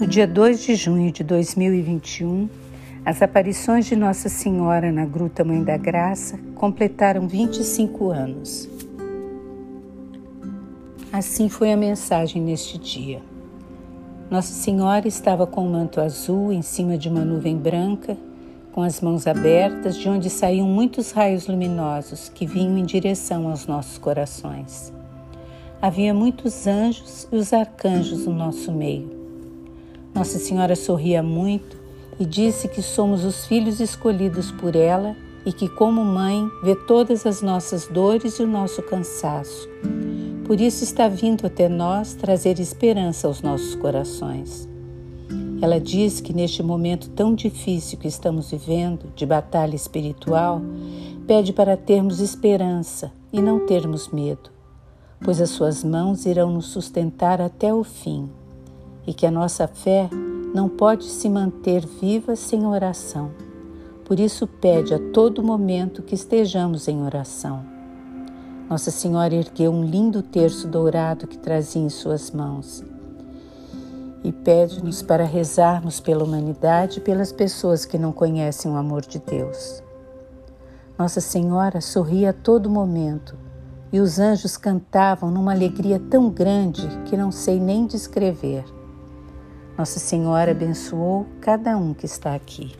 No dia 2 de junho de 2021, as aparições de Nossa Senhora na Gruta Mãe da Graça completaram 25 anos. Assim foi a mensagem neste dia. Nossa Senhora estava com um manto azul em cima de uma nuvem branca, com as mãos abertas, de onde saíam muitos raios luminosos que vinham em direção aos nossos corações. Havia muitos anjos e os arcanjos no nosso meio. Nossa Senhora sorria muito e disse que somos os filhos escolhidos por ela e que, como mãe, vê todas as nossas dores e o nosso cansaço. Por isso está vindo até nós trazer esperança aos nossos corações. Ela diz que neste momento tão difícil que estamos vivendo, de batalha espiritual, pede para termos esperança e não termos medo, pois as suas mãos irão nos sustentar até o fim, e que a nossa fé não pode se manter viva sem oração. Por isso, pede a todo momento que estejamos em oração. Nossa Senhora ergueu um lindo terço dourado que trazia em suas mãos e pede-nos para rezarmos pela humanidade e pelas pessoas que não conhecem o amor de Deus. Nossa Senhora sorria a todo momento e os anjos cantavam numa alegria tão grande que não sei nem descrever. Nossa Senhora abençoou cada um que está aqui.